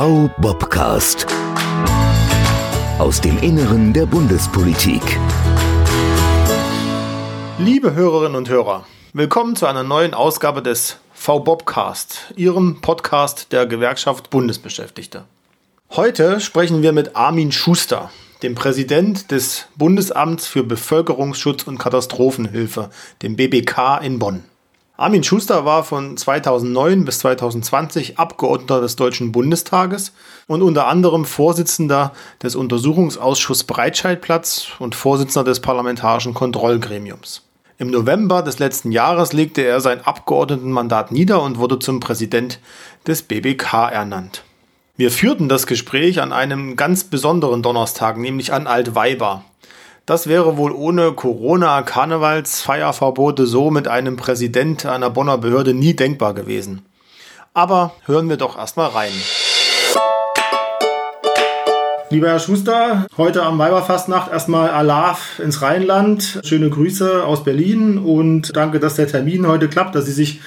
V-Bobcast. Aus dem Inneren der Bundespolitik. Liebe Hörerinnen und Hörer, willkommen zu einer neuen Ausgabe des V-Bobcast, Ihrem Podcast der Gewerkschaft Bundesbeschäftigte. Heute sprechen wir mit Armin Schuster, dem Präsident des Bundesamts für Bevölkerungsschutz und Katastrophenhilfe, dem BBK in Bonn. Armin Schuster war von 2009 bis 2020 Abgeordneter des Deutschen Bundestages und unter anderem Vorsitzender des Untersuchungsausschusses Breitscheidplatz und Vorsitzender des Parlamentarischen Kontrollgremiums. Im November des letzten Jahres legte er sein Abgeordnetenmandat nieder und wurde zum Präsident des BBK ernannt. Wir führten das Gespräch an einem ganz besonderen Donnerstag, nämlich an Altweiber. Das wäre wohl ohne Corona-Karnevalsfeierverbote so mit einem Präsident einer Bonner Behörde nie denkbar gewesen. Aber hören wir doch erstmal rein. Lieber Herr Schuster, heute am Weiberfastnacht erstmal Alaf ins Rheinland. Schöne Grüße aus Berlin und danke, dass der Termin heute klappt, dass Sie sich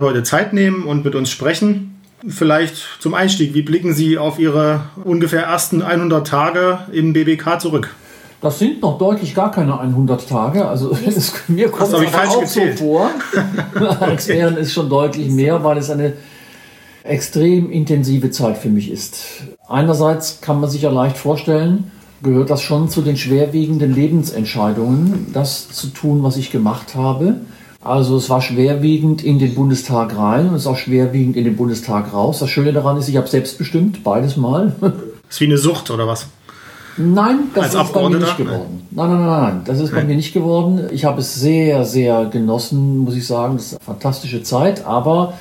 heute Zeit nehmen und mit uns sprechen. Vielleicht zum Einstieg, wie blicken Sie auf Ihre ungefähr ersten 100 Tage im BBK zurück? Das sind noch deutlich gar keine 100 Tage. Also es, mir kommt es auch gezählt. so vor, als wären es schon deutlich mehr, weil es eine extrem intensive Zeit für mich ist. Einerseits kann man sich ja leicht vorstellen, gehört das schon zu den schwerwiegenden Lebensentscheidungen, das zu tun, was ich gemacht habe. Also es war schwerwiegend in den Bundestag rein und es ist auch schwerwiegend in den Bundestag raus. Das Schöne daran ist, ich habe selbstbestimmt beides mal. Das ist wie eine Sucht oder was? Nein, das ist bei mir nicht geworden. Nein, nein, nein, nein, das ist bei mir nicht geworden. Ich habe es sehr, sehr genossen, muss ich sagen. Das ist eine fantastische Zeit, aber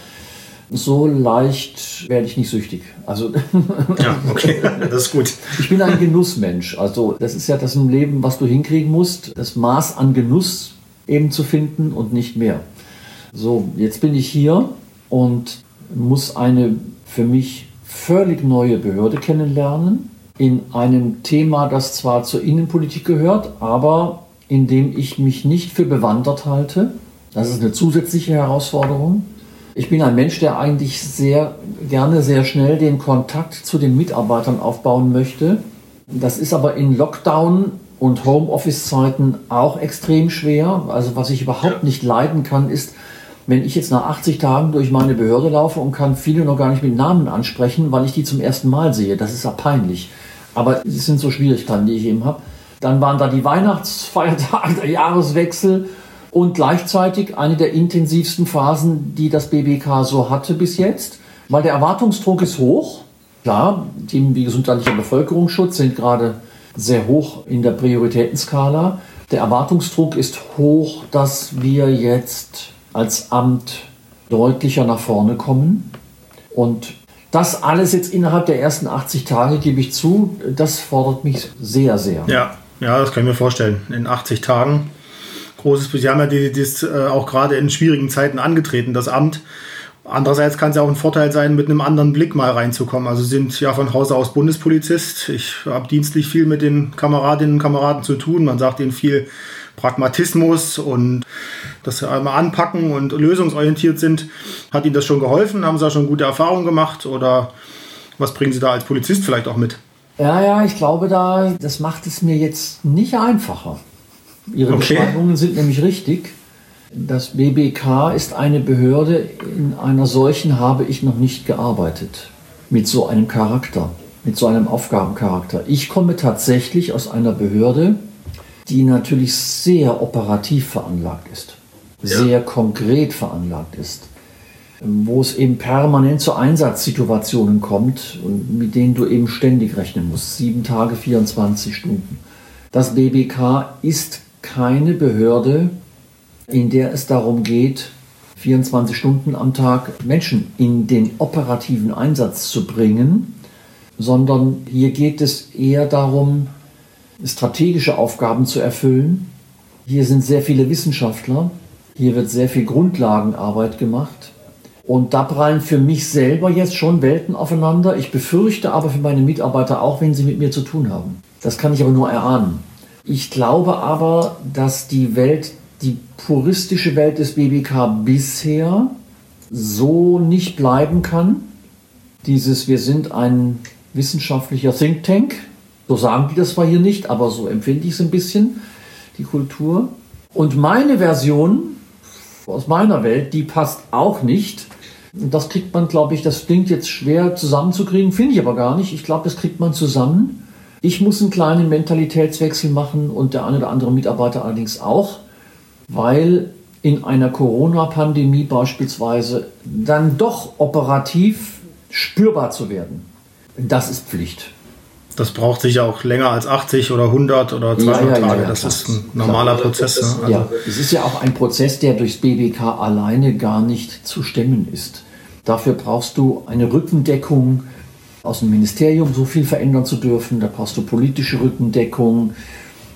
so leicht werde ich nicht süchtig. Also ja, okay, das ist gut. Ich bin ein Genussmensch. Also das ist ja das im Leben, was du hinkriegen musst, das Maß an Genuss eben zu finden und nicht mehr. So, jetzt bin ich hier und muss eine für mich völlig neue Behörde kennenlernen in einem Thema, das zwar zur Innenpolitik gehört, aber in dem ich mich nicht für bewandert halte. Das ist eine zusätzliche Herausforderung. Ich bin ein Mensch, der eigentlich sehr gerne sehr schnell den Kontakt zu den Mitarbeitern aufbauen möchte. Das ist aber in Lockdown und Homeoffice-Zeiten auch extrem schwer. Also was ich überhaupt nicht leiden kann, ist, wenn ich jetzt nach 80 Tagen durch meine Behörde laufe und kann viele noch gar nicht mit Namen ansprechen, weil ich die zum ersten Mal sehe. Das ist ja peinlich. Aber es sind so Schwierigkeiten, die ich eben habe. Dann waren da die Weihnachtsfeiertage, der Jahreswechsel und gleichzeitig eine der intensivsten Phasen, die das BBK so hatte bis jetzt, weil der Erwartungsdruck ist hoch. Klar, Themen wie gesundheitlicher Bevölkerungsschutz sind gerade sehr hoch in der Prioritätenskala. Der Erwartungsdruck ist hoch, dass wir jetzt als Amt deutlicher nach vorne kommen. Und das alles jetzt innerhalb der ersten 80 Tage, gebe ich zu, das fordert mich sehr, sehr. Ja, ja, das kann ich mir vorstellen. In 80 Tagen. Großes, Sie haben ja das äh, auch gerade in schwierigen Zeiten angetreten, das Amt. Andererseits kann es ja auch ein Vorteil sein, mit einem anderen Blick mal reinzukommen. Also Sie sind ja von Hause aus Bundespolizist. Ich habe dienstlich viel mit den Kameradinnen und Kameraden zu tun. Man sagt ihnen viel Pragmatismus und dass sie einmal anpacken und lösungsorientiert sind. Hat Ihnen das schon geholfen? Haben Sie da schon gute Erfahrungen gemacht oder was bringen Sie da als Polizist vielleicht auch mit? Ja, ja, ich glaube da, das macht es mir jetzt nicht einfacher. Ihre okay. Beschreibungen sind nämlich richtig. Das BBK ist eine Behörde, in einer solchen habe ich noch nicht gearbeitet. Mit so einem Charakter, mit so einem Aufgabencharakter. Ich komme tatsächlich aus einer Behörde, die natürlich sehr operativ veranlagt ist, ja. sehr konkret veranlagt ist, wo es eben permanent zu Einsatzsituationen kommt und mit denen du eben ständig rechnen musst, sieben Tage, 24 Stunden. Das BBK ist keine Behörde, in der es darum geht, 24 Stunden am Tag Menschen in den operativen Einsatz zu bringen, sondern hier geht es eher darum, strategische Aufgaben zu erfüllen. Hier sind sehr viele Wissenschaftler, hier wird sehr viel Grundlagenarbeit gemacht. Und da prallen für mich selber jetzt schon Welten aufeinander. Ich befürchte aber für meine Mitarbeiter auch, wenn sie mit mir zu tun haben. Das kann ich aber nur erahnen. Ich glaube aber, dass die Welt, die puristische Welt des BBK bisher so nicht bleiben kann, dieses, wir sind ein wissenschaftlicher Think Tank. So sagen die das zwar hier nicht, aber so empfinde ich es ein bisschen, die Kultur. Und meine Version aus meiner Welt, die passt auch nicht. Und das kriegt man, glaube ich, das klingt jetzt schwer zusammenzukriegen, finde ich aber gar nicht. Ich glaube, das kriegt man zusammen. Ich muss einen kleinen Mentalitätswechsel machen und der eine oder andere Mitarbeiter allerdings auch, weil in einer Corona-Pandemie beispielsweise dann doch operativ spürbar zu werden. Das ist Pflicht. Das braucht sicher auch länger als 80 oder 100 oder 200 ja, ja, Tage. Ja, das klar. ist ein normaler klar. Prozess. Ne? Also ja, es ist ja auch ein Prozess, der durchs BBK alleine gar nicht zu stemmen ist. Dafür brauchst du eine Rückendeckung aus dem Ministerium, so viel verändern zu dürfen. Da brauchst du politische Rückendeckung.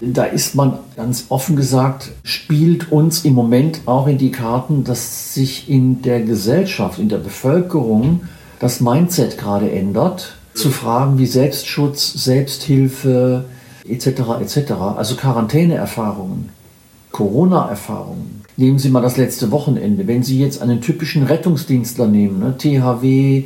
Da ist man ganz offen gesagt, spielt uns im Moment auch in die Karten, dass sich in der Gesellschaft, in der Bevölkerung das Mindset gerade ändert zu Fragen wie Selbstschutz, Selbsthilfe etc. etc. Also Quarantäneerfahrungen, Corona-Erfahrungen. Nehmen Sie mal das letzte Wochenende. Wenn Sie jetzt einen typischen Rettungsdienstler nehmen, ne, THW,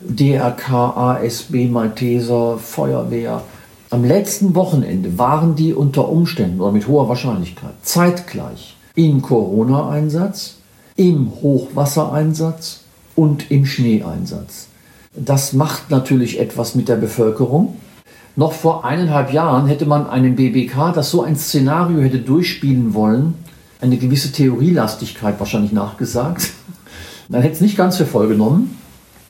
DRK, ASB, Malteser, Feuerwehr, am letzten Wochenende waren die unter Umständen oder mit hoher Wahrscheinlichkeit zeitgleich im Corona-Einsatz, im Hochwassereinsatz und im Schneeeinsatz. Das macht natürlich etwas mit der Bevölkerung. Noch vor eineinhalb Jahren hätte man einem BBK, das so ein Szenario hätte durchspielen wollen, eine gewisse Theorielastigkeit wahrscheinlich nachgesagt. Man hätte es nicht ganz für voll genommen.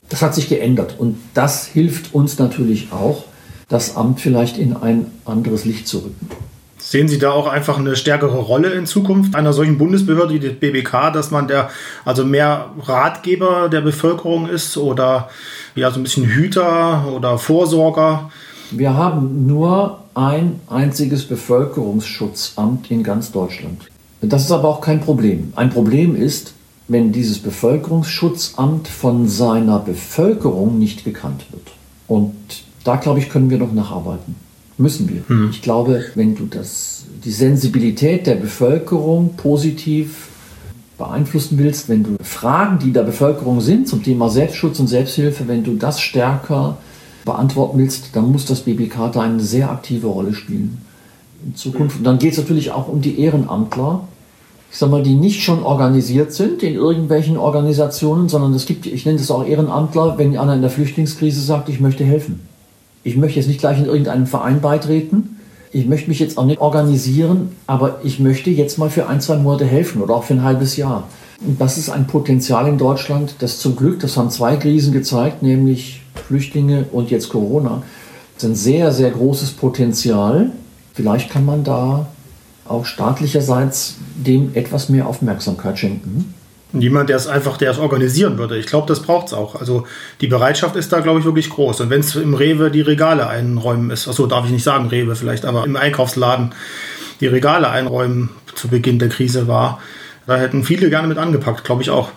Das hat sich geändert und das hilft uns natürlich auch, das Amt vielleicht in ein anderes Licht zu rücken. Sehen Sie da auch einfach eine stärkere Rolle in Zukunft einer solchen Bundesbehörde wie die BBK, dass man der also mehr Ratgeber der Bevölkerung ist oder ja so ein bisschen Hüter oder Vorsorger? Wir haben nur ein einziges Bevölkerungsschutzamt in ganz Deutschland. Das ist aber auch kein Problem. Ein Problem ist, wenn dieses Bevölkerungsschutzamt von seiner Bevölkerung nicht gekannt wird. Und da, glaube ich, können wir noch nacharbeiten. Müssen wir. Hm. Ich glaube, wenn du das, die Sensibilität der Bevölkerung positiv beeinflussen willst, wenn du Fragen, die der Bevölkerung sind zum Thema Selbstschutz und Selbsthilfe, wenn du das stärker beantworten willst, dann muss das BBK da eine sehr aktive Rolle spielen in Zukunft. Und dann geht es natürlich auch um die Ehrenamtler, ich sag mal, die nicht schon organisiert sind in irgendwelchen Organisationen, sondern es gibt, ich nenne das auch Ehrenamtler, wenn einer in der Flüchtlingskrise sagt, ich möchte helfen. Ich möchte jetzt nicht gleich in irgendeinen Verein beitreten. Ich möchte mich jetzt auch nicht organisieren, aber ich möchte jetzt mal für ein, zwei Monate helfen oder auch für ein halbes Jahr. Und das ist ein Potenzial in Deutschland, das zum Glück, das haben zwei Krisen gezeigt, nämlich Flüchtlinge und jetzt Corona, das ist ein sehr, sehr großes Potenzial. Vielleicht kann man da auch staatlicherseits dem etwas mehr Aufmerksamkeit schenken. Jemand, der es einfach, der es organisieren würde. Ich glaube, das braucht es auch. Also die Bereitschaft ist da, glaube ich, wirklich groß. Und wenn es im Rewe die Regale einräumen ist, achso, darf ich nicht sagen Rewe vielleicht, aber im Einkaufsladen die Regale einräumen zu Beginn der Krise war, da hätten viele gerne mit angepackt, glaube ich auch.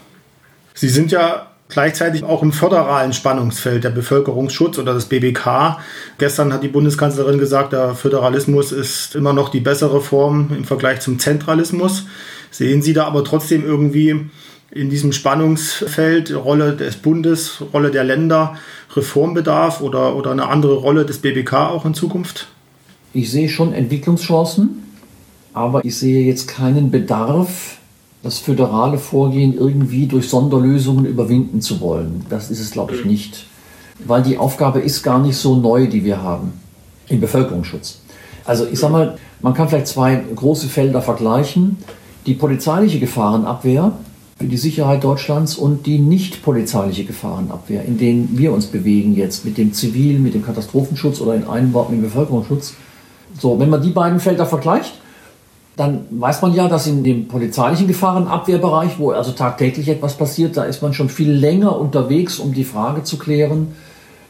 Sie sind ja gleichzeitig auch im föderalen Spannungsfeld der Bevölkerungsschutz oder das BBK. Gestern hat die Bundeskanzlerin gesagt, der Föderalismus ist immer noch die bessere Form im Vergleich zum Zentralismus. Sehen Sie da aber trotzdem irgendwie in diesem Spannungsfeld Rolle des Bundes, Rolle der Länder, Reformbedarf oder, oder eine andere Rolle des BBK auch in Zukunft? Ich sehe schon Entwicklungschancen, aber ich sehe jetzt keinen Bedarf, das föderale Vorgehen irgendwie durch Sonderlösungen überwinden zu wollen. Das ist es, glaube ich, nicht. Weil die Aufgabe ist gar nicht so neu, die wir haben im Bevölkerungsschutz. Also ich sage mal, man kann vielleicht zwei große Felder vergleichen die polizeiliche Gefahrenabwehr für die Sicherheit Deutschlands und die nicht polizeiliche Gefahrenabwehr, in denen wir uns bewegen jetzt mit dem Zivil, mit dem Katastrophenschutz oder in einem Wort mit dem Bevölkerungsschutz. So, wenn man die beiden Felder vergleicht, dann weiß man ja, dass in dem polizeilichen Gefahrenabwehrbereich, wo also tagtäglich etwas passiert, da ist man schon viel länger unterwegs, um die Frage zu klären,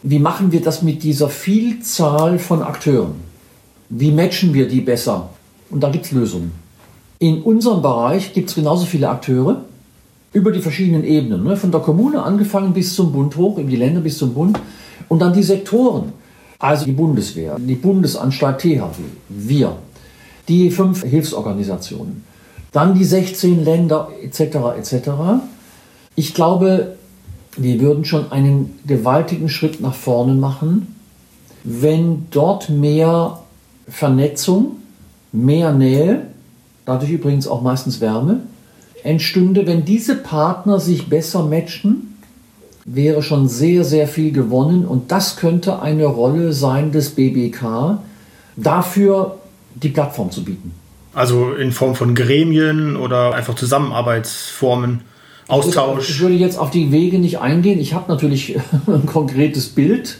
wie machen wir das mit dieser Vielzahl von Akteuren? Wie matchen wir die besser? Und da gibt es Lösungen. In unserem Bereich gibt es genauso viele Akteure über die verschiedenen Ebenen, ne? von der Kommune angefangen bis zum Bund hoch, in die Länder bis zum Bund und dann die Sektoren, also die Bundeswehr, die Bundesanstalt THW, wir, die fünf Hilfsorganisationen, dann die 16 Länder etc. etc. Ich glaube, wir würden schon einen gewaltigen Schritt nach vorne machen, wenn dort mehr Vernetzung, mehr Nähe, dadurch übrigens auch meistens Wärme, entstünde, wenn diese Partner sich besser matchen, wäre schon sehr, sehr viel gewonnen und das könnte eine Rolle sein des BBK, dafür die Plattform zu bieten. Also in Form von Gremien oder einfach Zusammenarbeitsformen, Austausch. Ich würde jetzt auf die Wege nicht eingehen. Ich habe natürlich ein konkretes Bild,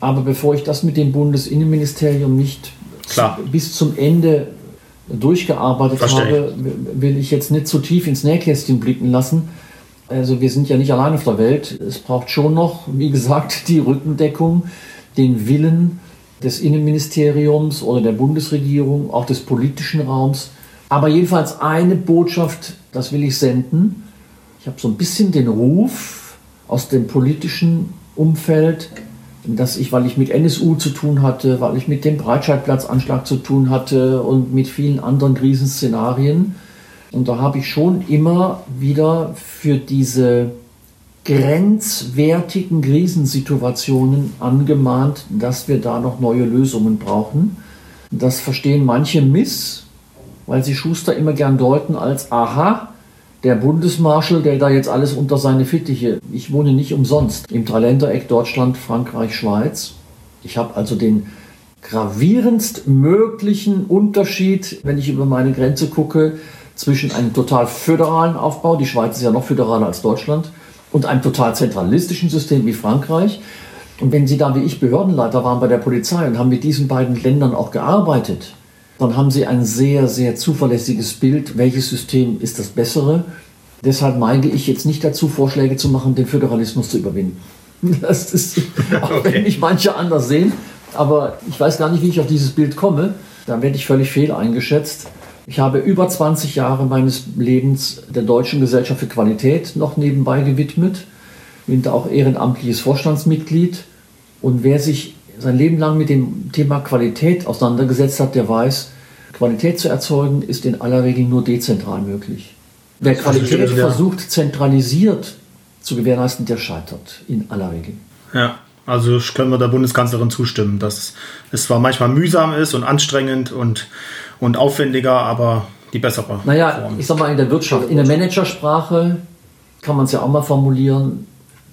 aber bevor ich das mit dem Bundesinnenministerium nicht Klar. bis zum Ende durchgearbeitet Verstehe. habe, will ich jetzt nicht zu tief ins Nähkästchen blicken lassen. Also wir sind ja nicht allein auf der Welt. Es braucht schon noch, wie gesagt, die Rückendeckung, den Willen des Innenministeriums oder der Bundesregierung, auch des politischen Raums. Aber jedenfalls eine Botschaft, das will ich senden. Ich habe so ein bisschen den Ruf aus dem politischen Umfeld, dass ich, weil ich mit NSU zu tun hatte, weil ich mit dem Breitscheidplatzanschlag zu tun hatte und mit vielen anderen Krisenszenarien, und da habe ich schon immer wieder für diese grenzwertigen Krisensituationen angemahnt, dass wir da noch neue Lösungen brauchen. Das verstehen manche miss, weil sie Schuster immer gern deuten als aha, der Bundesmarschall, der da jetzt alles unter seine Fittiche. Ich wohne nicht umsonst im Dreiländereck Deutschland, Frankreich, Schweiz. Ich habe also den gravierendst möglichen Unterschied, wenn ich über meine Grenze gucke, zwischen einem total föderalen Aufbau, die Schweiz ist ja noch föderaler als Deutschland, und einem total zentralistischen System wie Frankreich. Und wenn Sie da wie ich Behördenleiter waren bei der Polizei und haben mit diesen beiden Ländern auch gearbeitet, dann haben Sie ein sehr, sehr zuverlässiges Bild, welches System ist das bessere. Deshalb neige ich jetzt nicht dazu, Vorschläge zu machen, den Föderalismus zu überwinden. Das ist, auch okay. wenn mich manche anders sehen, aber ich weiß gar nicht, wie ich auf dieses Bild komme. Da werde ich völlig fehl eingeschätzt. Ich habe über 20 Jahre meines Lebens der Deutschen Gesellschaft für Qualität noch nebenbei gewidmet, bin da auch ehrenamtliches Vorstandsmitglied. Und wer sich sein Leben lang mit dem Thema Qualität auseinandergesetzt hat, der weiß, Qualität zu erzeugen ist in aller Regel nur dezentral möglich. Wer Qualität also, versucht, zentralisiert zu gewährleisten, der scheitert in aller Regel. Ja, also können wir der Bundeskanzlerin zustimmen, dass es zwar manchmal mühsam ist und anstrengend und, und aufwendiger, aber die bessere. Naja, Form. ich sag mal in der Wirtschaft, in der Managersprache kann man es ja auch mal formulieren,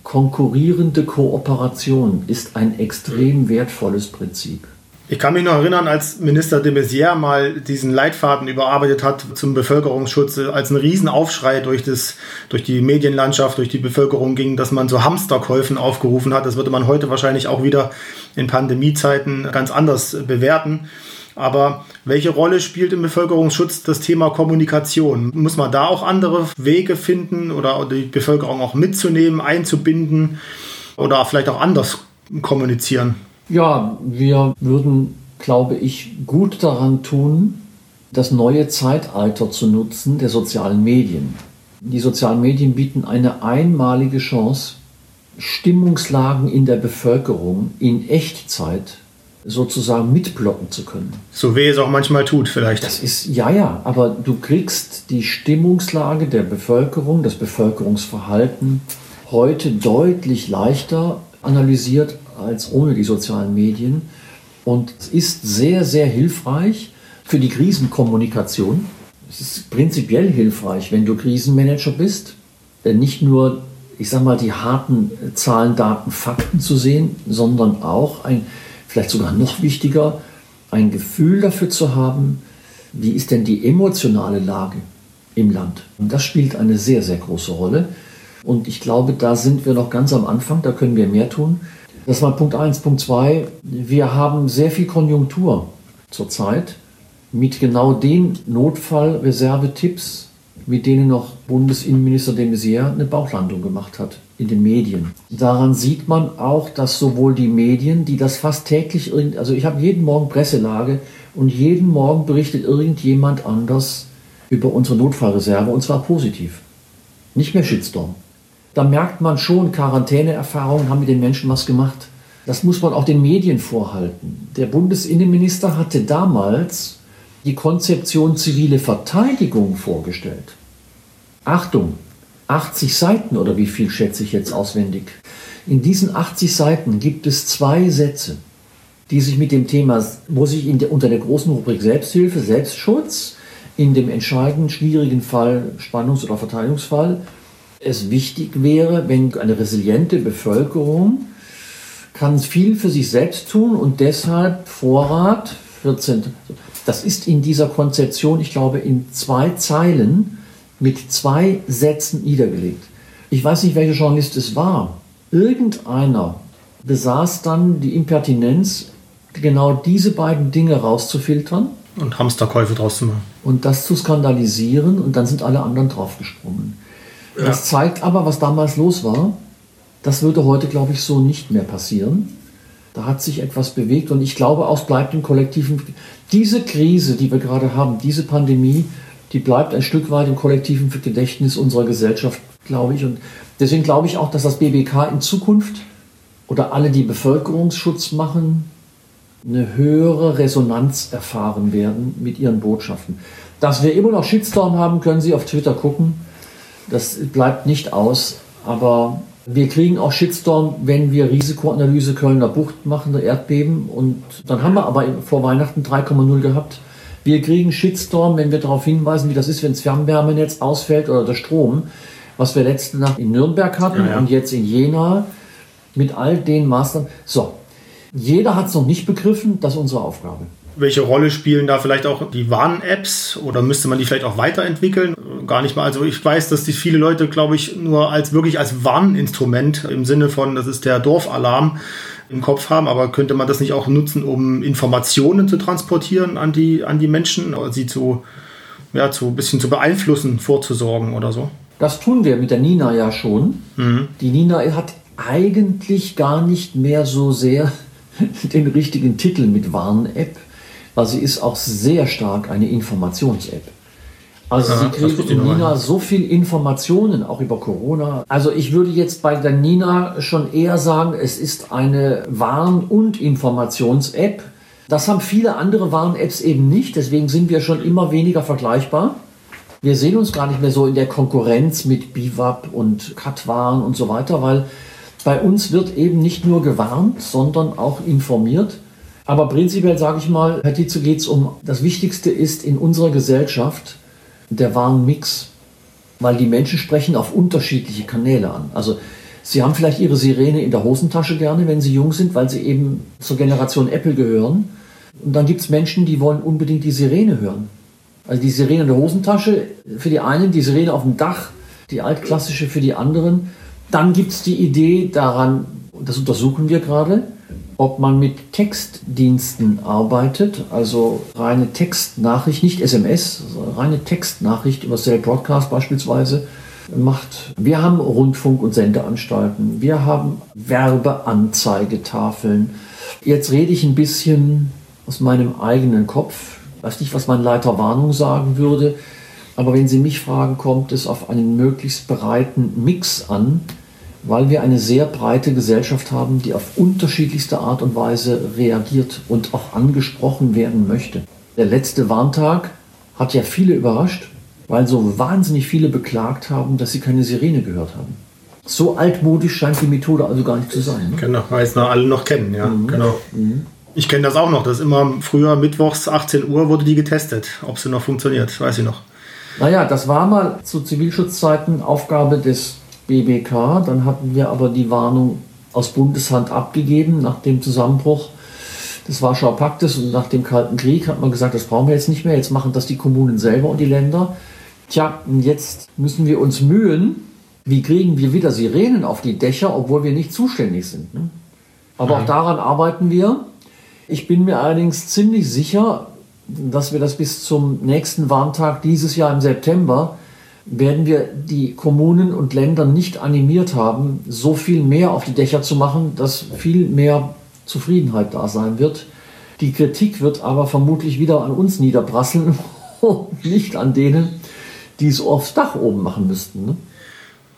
konkurrierende Kooperation ist ein extrem wertvolles Prinzip. Ich kann mich noch erinnern, als Minister de Maizière mal diesen Leitfaden überarbeitet hat zum Bevölkerungsschutz, als ein Riesenaufschrei durch, das, durch die Medienlandschaft, durch die Bevölkerung ging, dass man so Hamsterkäufen aufgerufen hat. Das würde man heute wahrscheinlich auch wieder in Pandemiezeiten ganz anders bewerten. Aber welche Rolle spielt im Bevölkerungsschutz das Thema Kommunikation? Muss man da auch andere Wege finden oder die Bevölkerung auch mitzunehmen, einzubinden oder vielleicht auch anders kommunizieren? Ja, wir würden, glaube ich, gut daran tun, das neue Zeitalter zu nutzen der sozialen Medien. Die sozialen Medien bieten eine einmalige Chance, Stimmungslagen in der Bevölkerung in Echtzeit sozusagen mitblocken zu können. So wie es auch manchmal tut, vielleicht. Das ist, ja, ja, aber du kriegst die Stimmungslage der Bevölkerung, das Bevölkerungsverhalten heute deutlich leichter analysiert als ohne die sozialen Medien. Und es ist sehr, sehr hilfreich für die Krisenkommunikation. Es ist prinzipiell hilfreich, wenn du Krisenmanager bist, nicht nur, ich sag mal, die harten Zahlen, Daten, Fakten zu sehen, sondern auch ein vielleicht sogar noch wichtiger, ein Gefühl dafür zu haben, wie ist denn die emotionale Lage im Land. Und das spielt eine sehr, sehr große Rolle. Und ich glaube, da sind wir noch ganz am Anfang, da können wir mehr tun. Das war Punkt 1. Punkt 2, wir haben sehr viel Konjunktur zurzeit mit genau den Notfallreservetipps, mit denen noch Bundesinnenminister de Maizière eine Bauchlandung gemacht hat in den Medien. Daran sieht man auch, dass sowohl die Medien, die das fast täglich, also ich habe jeden Morgen Presselage und jeden Morgen berichtet irgendjemand anders über unsere Notfallreserve und zwar positiv. Nicht mehr Shitstorm. Da merkt man schon, Quarantäneerfahrungen haben mit den Menschen was gemacht. Das muss man auch den Medien vorhalten. Der Bundesinnenminister hatte damals die Konzeption zivile Verteidigung vorgestellt. Achtung, 80 Seiten oder wie viel schätze ich jetzt auswendig. In diesen 80 Seiten gibt es zwei Sätze, die sich mit dem Thema, wo sich der, unter der großen Rubrik Selbsthilfe, Selbstschutz, in dem entscheidenden, schwierigen Fall, Spannungs- oder Verteidigungsfall, es wichtig wäre, wenn eine resiliente Bevölkerung kann viel für sich selbst tun und deshalb Vorrat 14. Das ist in dieser Konzeption, ich glaube, in zwei Zeilen mit zwei Sätzen niedergelegt. Ich weiß nicht, welcher Journalist es war. Irgendeiner besaß dann die Impertinenz, genau diese beiden Dinge rauszufiltern. Und Hamsterkäufe draus zu machen. Und das zu skandalisieren und dann sind alle anderen draufgesprungen. Ja. Das zeigt aber, was damals los war. Das würde heute, glaube ich, so nicht mehr passieren. Da hat sich etwas bewegt und ich glaube, auch bleibt im kollektiven. Diese Krise, die wir gerade haben, diese Pandemie, die bleibt ein Stück weit im kollektiven Gedächtnis unserer Gesellschaft, glaube ich. Und deswegen glaube ich auch, dass das BBK in Zukunft oder alle, die Bevölkerungsschutz machen, eine höhere Resonanz erfahren werden mit ihren Botschaften. Dass wir immer noch Shitstorm haben, können Sie auf Twitter gucken. Das bleibt nicht aus. Aber wir kriegen auch Shitstorm, wenn wir Risikoanalyse Kölner Bucht machen, der Erdbeben. Und dann haben wir aber vor Weihnachten 3,0 gehabt. Wir kriegen Shitstorm, wenn wir darauf hinweisen, wie das ist, wenn das Fernwärmenetz ausfällt oder der Strom, was wir letzte Nacht in Nürnberg hatten ja, ja. und jetzt in Jena mit all den Maßnahmen. So, jeder hat es noch nicht begriffen, das ist unsere Aufgabe. Welche Rolle spielen da vielleicht auch die Warn-Apps oder müsste man die vielleicht auch weiterentwickeln? Gar nicht mal. Also ich weiß, dass die viele Leute, glaube ich, nur als wirklich als Warninstrument im Sinne von, das ist der Dorfalarm im Kopf haben, aber könnte man das nicht auch nutzen, um Informationen zu transportieren an die, an die Menschen oder sie zu, ja, zu ein bisschen zu beeinflussen, vorzusorgen oder so? Das tun wir mit der Nina ja schon. Mhm. Die Nina hat eigentlich gar nicht mehr so sehr den richtigen Titel mit Warn-App weil sie ist auch sehr stark eine Informations-App. Also ja, sie kriegt in Nina so viel Informationen, auch über Corona. Also ich würde jetzt bei der Nina schon eher sagen, es ist eine Warn- und Informations-App. Das haben viele andere Warn-Apps eben nicht, deswegen sind wir schon immer weniger vergleichbar. Wir sehen uns gar nicht mehr so in der Konkurrenz mit Bivap und Katwarn und so weiter, weil bei uns wird eben nicht nur gewarnt, sondern auch informiert. Aber prinzipiell sage ich mal, Herr Tietze, geht es um, das Wichtigste ist in unserer Gesellschaft der Warnmix, weil die Menschen sprechen auf unterschiedliche Kanäle an. Also sie haben vielleicht ihre Sirene in der Hosentasche gerne, wenn sie jung sind, weil sie eben zur Generation Apple gehören. Und dann gibt es Menschen, die wollen unbedingt die Sirene hören. Also die Sirene in der Hosentasche für die einen, die Sirene auf dem Dach, die altklassische für die anderen. Dann gibt es die Idee daran, das untersuchen wir gerade, ob man mit Textdiensten arbeitet, also reine Textnachricht, nicht SMS, reine Textnachricht über Cell Broadcast beispielsweise macht. Wir haben Rundfunk- und Sendeanstalten, wir haben Werbeanzeigetafeln. Jetzt rede ich ein bisschen aus meinem eigenen Kopf, weiß nicht, was mein Leiter Warnung sagen würde, aber wenn Sie mich fragen, kommt es auf einen möglichst breiten Mix an weil wir eine sehr breite Gesellschaft haben, die auf unterschiedlichste Art und Weise reagiert und auch angesprochen werden möchte. Der letzte Warntag hat ja viele überrascht, weil so wahnsinnig viele beklagt haben, dass sie keine Sirene gehört haben. So altmodisch scheint die Methode also gar nicht zu sein. Ne? Genau, weil es noch alle noch kennen, ja. Mhm. Genau. Mhm. Ich kenne das auch noch, dass immer früher mittwochs 18 Uhr wurde die getestet, ob sie noch funktioniert, weiß ich noch. Naja, das war mal zu Zivilschutzzeiten Aufgabe des BBK. Dann hatten wir aber die Warnung aus Bundeshand abgegeben nach dem Zusammenbruch des Warschauer Paktes und nach dem Kalten Krieg hat man gesagt, das brauchen wir jetzt nicht mehr, jetzt machen das die Kommunen selber und die Länder. Tja, jetzt müssen wir uns mühen, wie kriegen wir wieder Sirenen auf die Dächer, obwohl wir nicht zuständig sind. Ne? Aber mhm. auch daran arbeiten wir. Ich bin mir allerdings ziemlich sicher, dass wir das bis zum nächsten Warntag dieses Jahr im September werden wir die Kommunen und Länder nicht animiert haben, so viel mehr auf die Dächer zu machen, dass viel mehr Zufriedenheit da sein wird. Die Kritik wird aber vermutlich wieder an uns niederprasseln nicht an denen, die es aufs Dach oben machen müssten. Ne?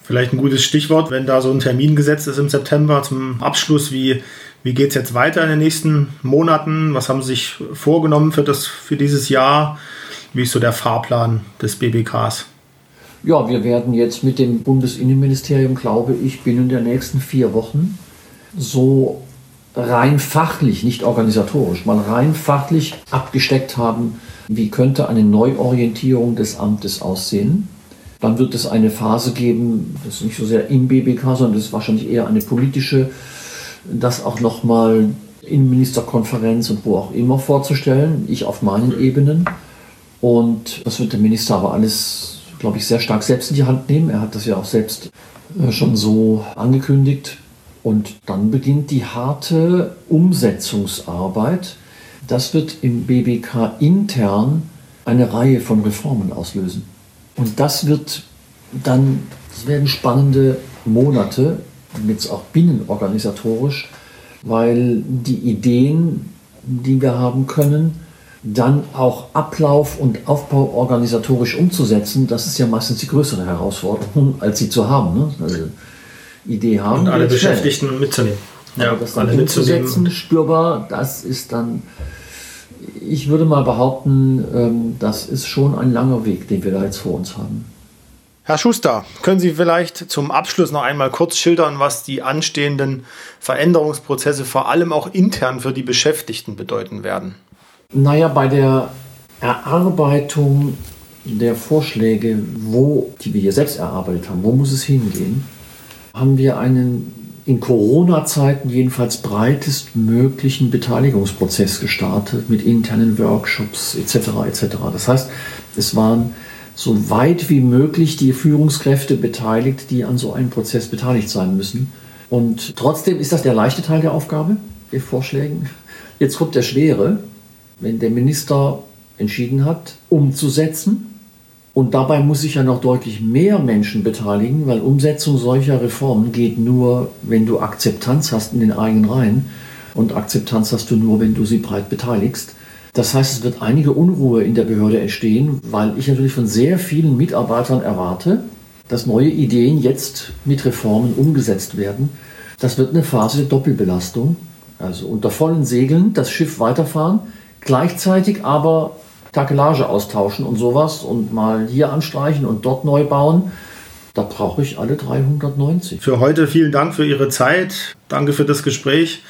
Vielleicht ein gutes Stichwort, wenn da so ein Termin gesetzt ist im September zum Abschluss, wie, wie geht es jetzt weiter in den nächsten Monaten? Was haben Sie sich vorgenommen für, das, für dieses Jahr? Wie ist so der Fahrplan des BBKs? Ja, wir werden jetzt mit dem Bundesinnenministerium, glaube ich, binnen der nächsten vier Wochen so rein fachlich, nicht organisatorisch, mal rein fachlich abgesteckt haben, wie könnte eine Neuorientierung des Amtes aussehen. Dann wird es eine Phase geben, das ist nicht so sehr im BBK, sondern das ist wahrscheinlich eher eine politische, das auch nochmal in Ministerkonferenz und wo auch immer vorzustellen, ich auf meinen Ebenen. Und das wird der Minister aber alles, glaube ich, sehr stark selbst in die Hand nehmen. Er hat das ja auch selbst äh, schon so angekündigt. Und dann beginnt die harte Umsetzungsarbeit. Das wird im BBK intern eine Reihe von Reformen auslösen. Und das wird dann, das werden spannende Monate, jetzt auch binnenorganisatorisch, weil die Ideen, die wir haben können, dann auch Ablauf und Aufbau organisatorisch umzusetzen, das ist ja meistens die größere Herausforderung, als sie zu haben. Ne? Also Idee haben. Und alle Beschäftigten schnell. mitzunehmen. Ja, Aber das dann umzusetzen, spürbar, das ist dann, ich würde mal behaupten, ähm, das ist schon ein langer Weg, den wir da jetzt vor uns haben. Herr Schuster, können Sie vielleicht zum Abschluss noch einmal kurz schildern, was die anstehenden Veränderungsprozesse vor allem auch intern für die Beschäftigten bedeuten werden? Naja, bei der Erarbeitung der Vorschläge, wo, die wir hier selbst erarbeitet haben, wo muss es hingehen, haben wir einen in Corona-Zeiten jedenfalls breitestmöglichen Beteiligungsprozess gestartet mit internen Workshops etc. etc. Das heißt, es waren so weit wie möglich die Führungskräfte beteiligt, die an so einem Prozess beteiligt sein müssen. Und trotzdem ist das der leichte Teil der Aufgabe, der Vorschlägen. Jetzt kommt der schwere, wenn der Minister entschieden hat, umzusetzen und dabei muss sich ja noch deutlich mehr Menschen beteiligen, weil Umsetzung solcher Reformen geht nur, wenn du Akzeptanz hast in den eigenen Reihen. Und Akzeptanz hast du nur, wenn du sie breit beteiligst. Das heißt, es wird einige Unruhe in der Behörde entstehen, weil ich natürlich von sehr vielen Mitarbeitern erwarte, dass neue Ideen jetzt mit Reformen umgesetzt werden. Das wird eine Phase der Doppelbelastung. Also unter vollen Segeln das Schiff weiterfahren, gleichzeitig aber Takelage austauschen und sowas und mal hier anstreichen und dort neu bauen. Da brauche ich alle 390. Für heute vielen Dank für Ihre Zeit. Danke für das Gespräch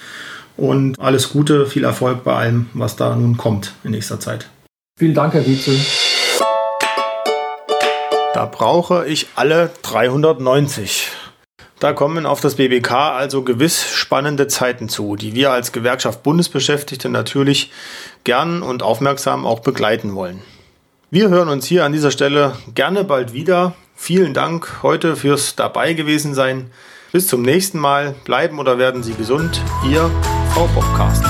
und alles Gute, viel Erfolg bei allem, was da nun kommt in nächster Zeit. Vielen Dank, Herr Wietzel. Da brauche ich alle 390. Da kommen auf das BBK also gewiss spannende Zeiten zu, die wir als Gewerkschaft Bundesbeschäftigte natürlich gern und aufmerksam auch begleiten wollen. Wir hören uns hier an dieser Stelle gerne bald wieder. Vielen Dank heute fürs dabei gewesen sein. Bis zum nächsten Mal. Bleiben oder werden Sie gesund. Ihr Frau Podcast.